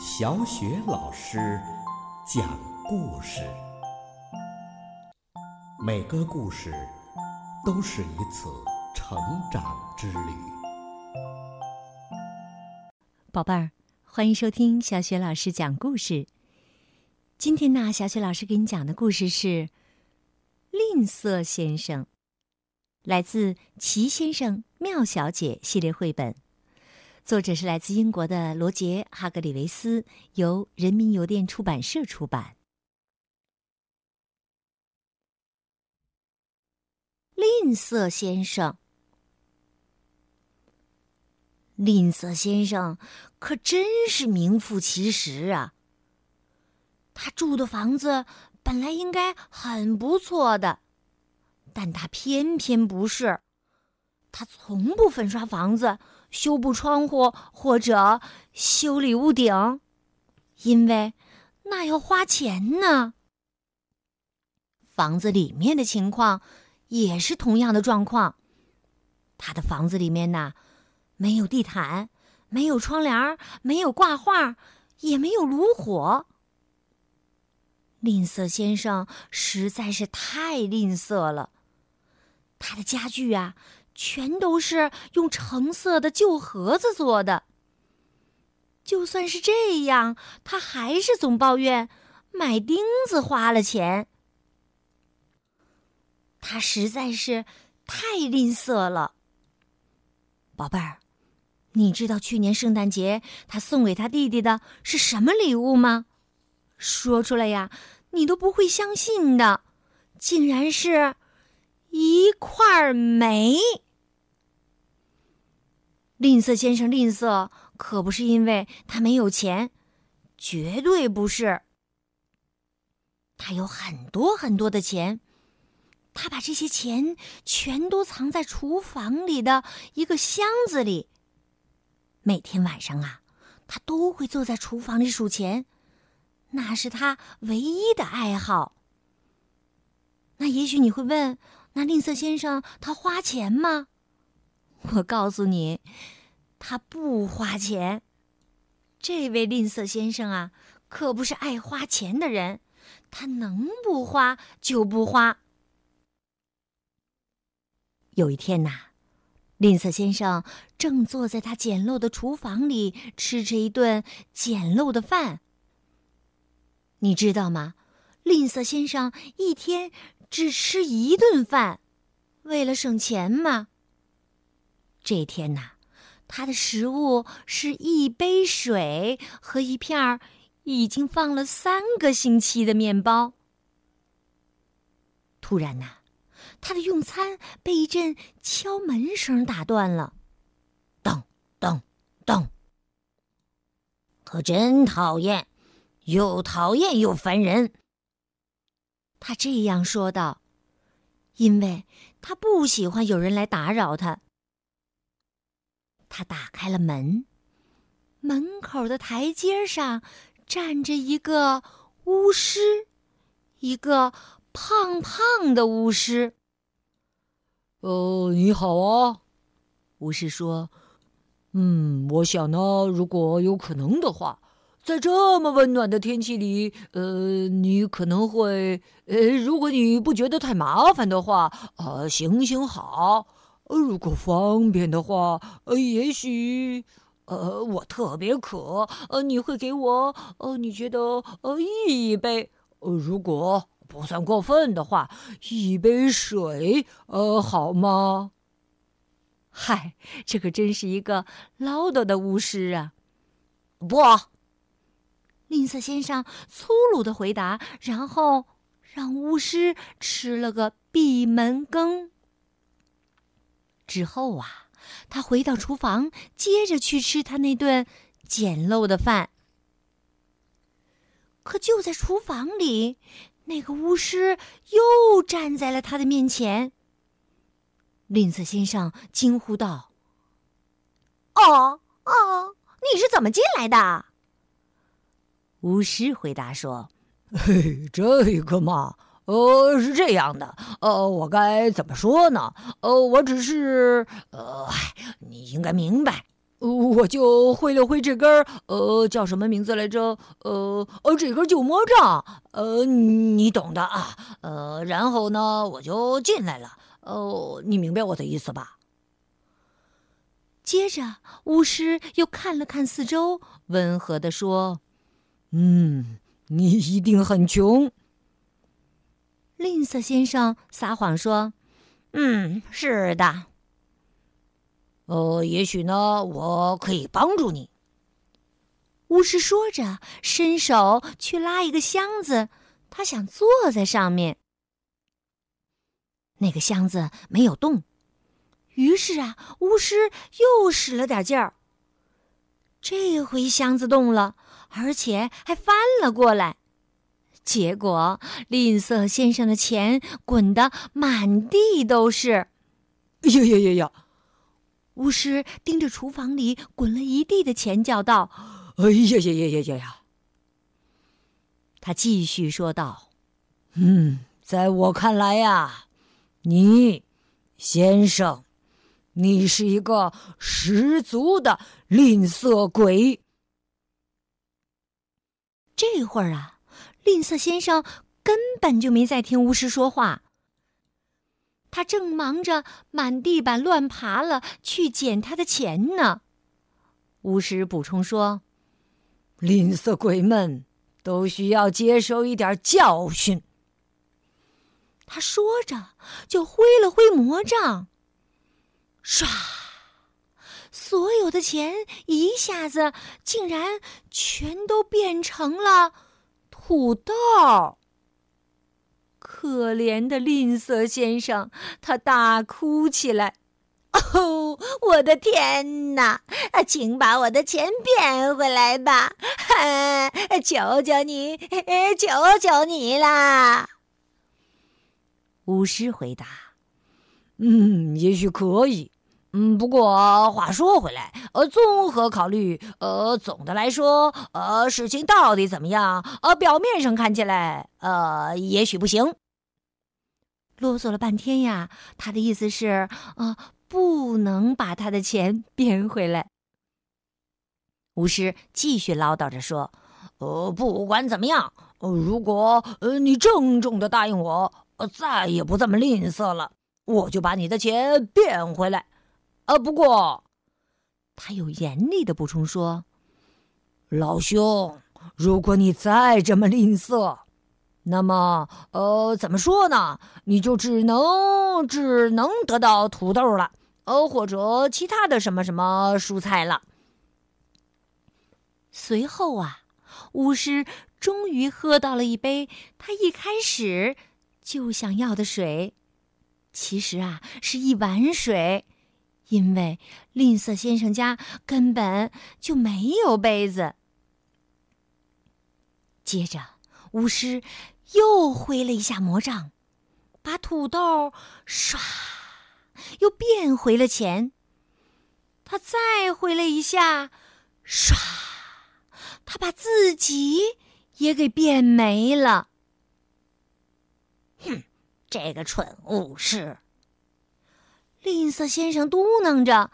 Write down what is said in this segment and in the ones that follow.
小雪老师讲故事，每个故事都是一次成长之旅。宝贝儿，欢迎收听小雪老师讲故事。今天呢，小雪老师给你讲的故事是《吝啬先生》，来自《奇先生妙小姐》系列绘本。作者是来自英国的罗杰·哈格里维斯，由人民邮电出版社出版。吝啬先生，吝啬先生可真是名副其实啊！他住的房子本来应该很不错的，但他偏偏不是。他从不粉刷房子。修补窗户或者修理屋顶，因为那要花钱呢。房子里面的情况也是同样的状况。他的房子里面呢，没有地毯，没有窗帘，没有挂画，也没有炉火。吝啬先生实在是太吝啬了，他的家具啊。全都是用橙色的旧盒子做的。就算是这样，他还是总抱怨买钉子花了钱。他实在是太吝啬了。宝贝儿，你知道去年圣诞节他送给他弟弟的是什么礼物吗？说出来呀，你都不会相信的，竟然是一块煤。吝啬先生吝啬，可不是因为他没有钱，绝对不是。他有很多很多的钱，他把这些钱全都藏在厨房里的一个箱子里。每天晚上啊，他都会坐在厨房里数钱，那是他唯一的爱好。那也许你会问，那吝啬先生他花钱吗？我告诉你，他不花钱。这位吝啬先生啊，可不是爱花钱的人，他能不花就不花。有一天呐，吝啬先生正坐在他简陋的厨房里吃着一顿简陋的饭。你知道吗？吝啬先生一天只吃一顿饭，为了省钱嘛。这天呐，他的食物是一杯水和一片儿已经放了三个星期的面包。突然呐，他的用餐被一阵敲门声打断了，咚咚咚！可真讨厌，又讨厌又烦人。他这样说道，因为他不喜欢有人来打扰他。他打开了门，门口的台阶上站着一个巫师，一个胖胖的巫师。呃，你好啊，巫师说：“嗯，我想呢，如果有可能的话，在这么温暖的天气里，呃，你可能会，呃，如果你不觉得太麻烦的话，啊，行行好。”呃，如果方便的话，呃，也许，呃，我特别渴，呃，你会给我，呃，你觉得，呃，一杯，呃，如果不算过分的话，一杯水，呃，好吗？嗨，这可真是一个唠叨的巫师啊！不，吝啬先生粗鲁的回答，然后让巫师吃了个闭门羹。之后啊，他回到厨房，接着去吃他那顿简陋的饭。可就在厨房里，那个巫师又站在了他的面前。吝啬先生惊呼道：“哦哦，你是怎么进来的？”巫师回答说：“嘿，这个嘛。”呃，是这样的，呃，我该怎么说呢？呃，我只是，呃，你应该明白，我就挥了挥这根呃，叫什么名字来着？呃，呃，这根旧魔杖，呃，你懂的啊。呃，然后呢，我就进来了。哦，你明白我的意思吧？接着，巫师又看了看四周，温和地说：“嗯，你一定很穷。”吝啬先生撒谎说：“嗯，是的。”呃，也许呢，我可以帮助你。巫师说着，伸手去拉一个箱子，他想坐在上面。那个箱子没有动，于是啊，巫师又使了点劲儿。这回箱子动了，而且还翻了过来。结果，吝啬先生的钱滚得满地都是。呀呀呀呀！巫师盯着厨房里滚了一地的钱，叫道：“哎呀呀呀呀呀呀！”他继续说道：“嗯，在我看来呀，你，先生，你是一个十足的吝啬鬼。”这会儿啊，吝啬先生根本就没在听巫师说话。他正忙着满地板乱爬了，去捡他的钱呢。巫师补充说：“吝啬鬼们都需要接受一点教训。”他说着，就挥了挥魔杖，唰，所有的钱一下子竟然全都变成了土豆。可怜的吝啬先生，他大哭起来：“哦，我的天哪！请把我的钱变回来吧！哈求求你，求求你啦！”巫师回答：“嗯，也许可以。嗯，不过话说回来，呃，综合考虑，呃，总的来说，呃，事情到底怎么样？呃，表面上看起来，呃，也许不行。”啰嗦了半天呀，他的意思是，啊，不能把他的钱 变回来。巫师继续唠叨着说：“呃，不管怎么样，呃如果呃你郑重的答应我，呃再也不这么吝啬了，我就把你的钱变回来。呃，不过，他又严厉的补充说：老兄，如果你再这么吝啬。”那么，呃，怎么说呢？你就只能只能得到土豆了，呃，或者其他的什么什么蔬菜了。随后啊，巫师终于喝到了一杯他一开始就想要的水，其实啊，是一碗水，因为吝啬先生家根本就没有杯子。接着，巫师。又挥了一下魔杖，把土豆唰又变回了钱。他再挥了一下，唰，他把自己也给变没了。哼，这个蠢巫师！吝啬先生嘟囔着，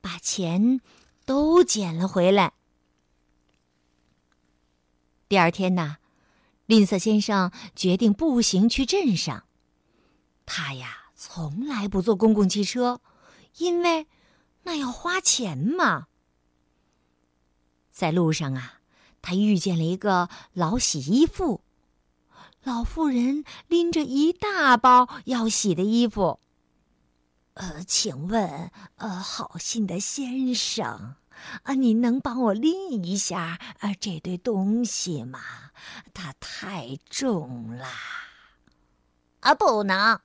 把钱都捡了回来。第二天呢？吝啬先生决定步行去镇上。他呀，从来不坐公共汽车，因为那要花钱嘛。在路上啊，他遇见了一个老洗衣妇。老妇人拎着一大包要洗的衣服。呃，请问，呃，好心的先生。啊，你能帮我拎一下啊这堆东西吗？它太重了。啊，不能。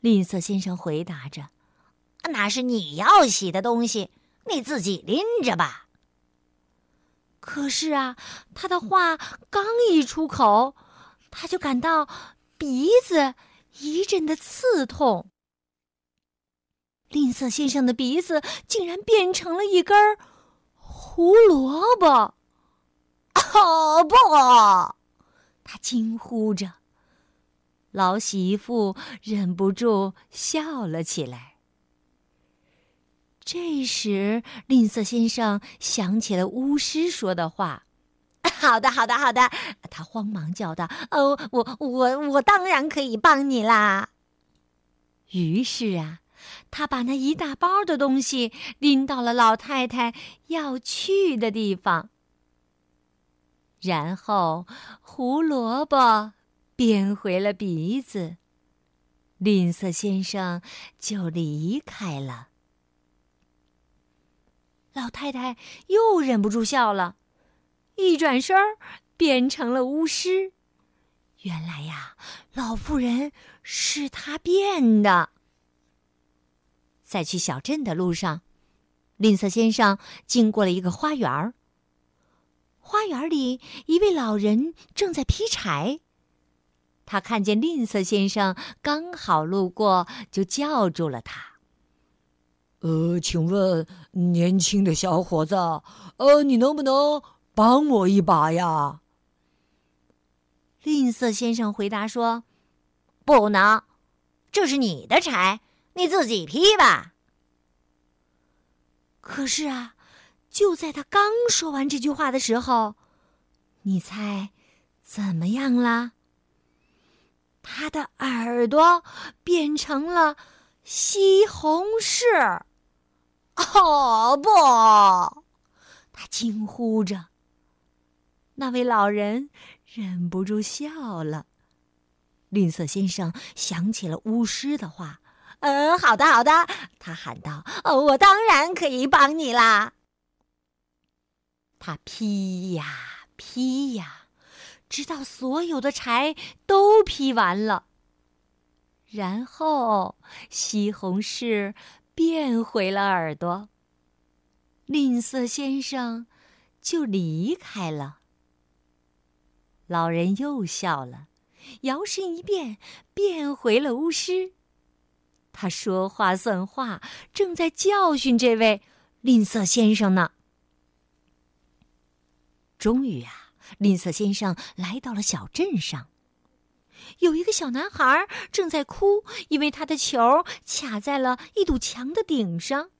吝啬先生回答着：“那是你要洗的东西，你自己拎着吧。”可是啊，他的话刚一出口，他就感到鼻子一阵的刺痛。吝啬先生的鼻子竟然变成了一根胡萝卜！哦不！他惊呼着。老媳妇忍不住笑了起来。这时，吝啬先生想起了巫师说的话：“ 好的，好的，好的。”他慌忙叫道：“哦，我我我当然可以帮你啦！”于是啊，他把那一大包的东西拎到了老太太要去的地方，然后胡萝卜变回了鼻子，吝啬先生就离开了。老太太又忍不住笑了，一转身儿变成了巫师。原来呀，老妇人是她变的。在去小镇的路上，吝啬先生经过了一个花园儿。花园里，一位老人正在劈柴。他看见吝啬先生刚好路过，就叫住了他。呃，请问年轻的小伙子，呃，你能不能帮我一把呀？吝啬先生回答说：“不能，这是你的柴，你自己劈吧。”可是啊，就在他刚说完这句话的时候，你猜怎么样啦？他的耳朵变成了西红柿。哦不！他惊呼着。那位老人忍不住笑了。吝啬先生想起了巫师的话：“嗯，好的，好的。”他喊道：“哦，我当然可以帮你啦。”他劈呀劈呀，直到所有的柴都劈完了。然后西红柿。变回了耳朵。吝啬先生就离开了。老人又笑了，摇身一变，变回了巫师。他说话算话，正在教训这位吝啬先生呢。终于啊，吝啬先生来到了小镇上。有一个小男孩正在哭，因为他的球卡在了一堵墙的顶上。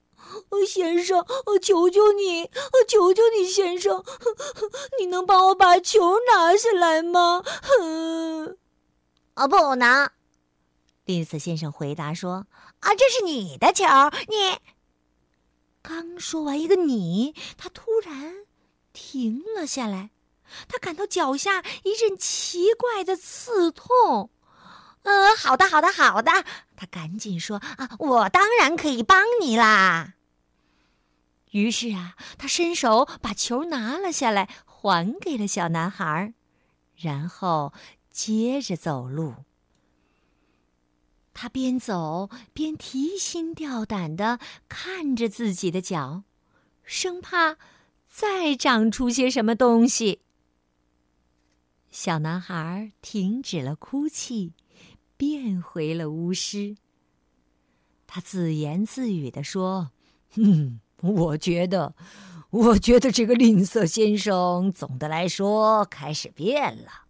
先生，我求求你，我求求你，先生，你能帮我把球拿下来吗？哦，不能。吝啬先生回答说：“啊，这是你的球，你……”刚说完一个“你”，他突然停了下来。他感到脚下一阵奇怪的刺痛，呃，好的，好的，好的。他赶紧说：“啊，我当然可以帮你啦。”于是啊，他伸手把球拿了下来，还给了小男孩，然后接着走路。他边走边提心吊胆的看着自己的脚，生怕再长出些什么东西。小男孩停止了哭泣，变回了巫师。他自言自语的说：“嗯，我觉得，我觉得这个吝啬先生总的来说开始变了。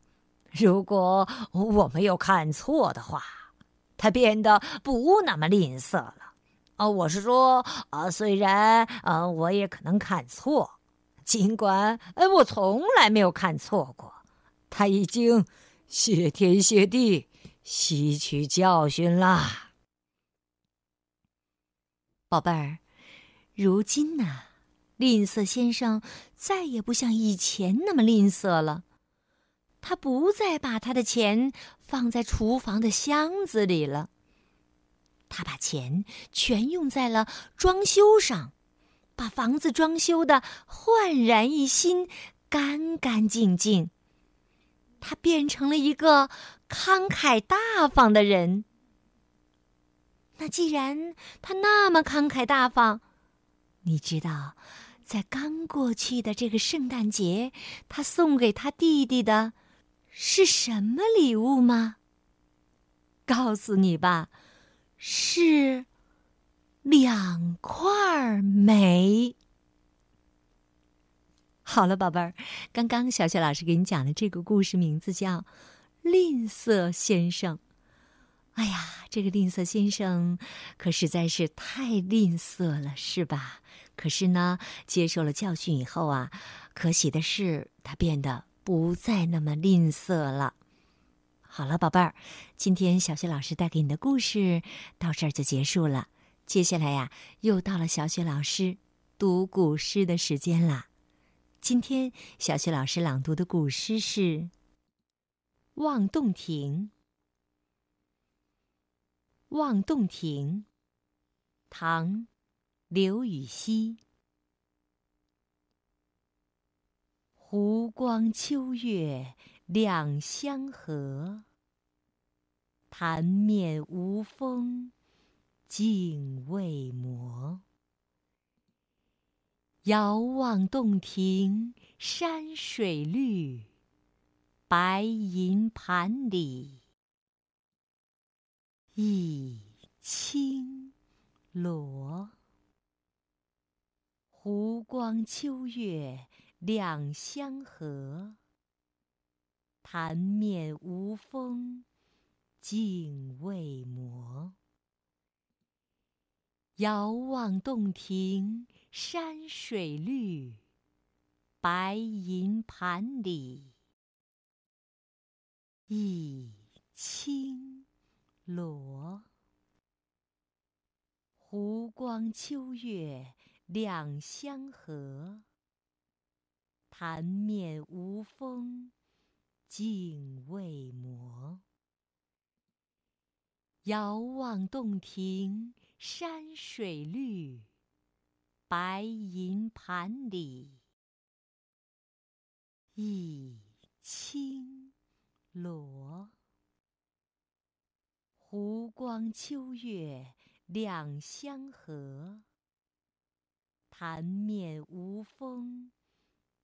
如果我没有看错的话，他变得不那么吝啬了。啊，我是说，啊，虽然，啊，我也可能看错，尽管，呃，我从来没有看错过。”他已经谢天谢地吸取教训啦，宝贝儿。如今呢，吝啬先生再也不像以前那么吝啬了。他不再把他的钱放在厨房的箱子里了，他把钱全用在了装修上，把房子装修的焕然一新，干干净净。他变成了一个慷慨大方的人。那既然他那么慷慨大方，你知道，在刚过去的这个圣诞节，他送给他弟弟的是什么礼物吗？告诉你吧，是两块煤。好了，宝贝儿，刚刚小雪老师给你讲的这个故事名字叫《吝啬先生》。哎呀，这个吝啬先生可实在是太吝啬了，是吧？可是呢，接受了教训以后啊，可喜的是，他变得不再那么吝啬了。好了，宝贝儿，今天小雪老师带给你的故事到这儿就结束了。接下来呀，又到了小雪老师读古诗的时间啦。今天小雪老师朗读的古诗是《望洞庭》。《望洞庭》，唐·刘禹锡。湖光秋月两相和，潭面无风镜未磨。遥望洞庭山水绿，白银盘里。一青螺，湖光秋月两相和，潭面无风镜未磨。遥望洞庭山水绿，白银盘里一青。螺，湖光秋月两相和，潭面无风镜未磨。遥望洞庭山水绿，白银盘里一青螺。湖光秋月两相和，潭面无风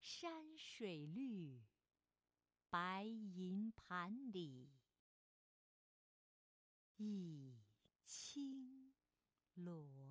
山水绿，白银盘里一青螺。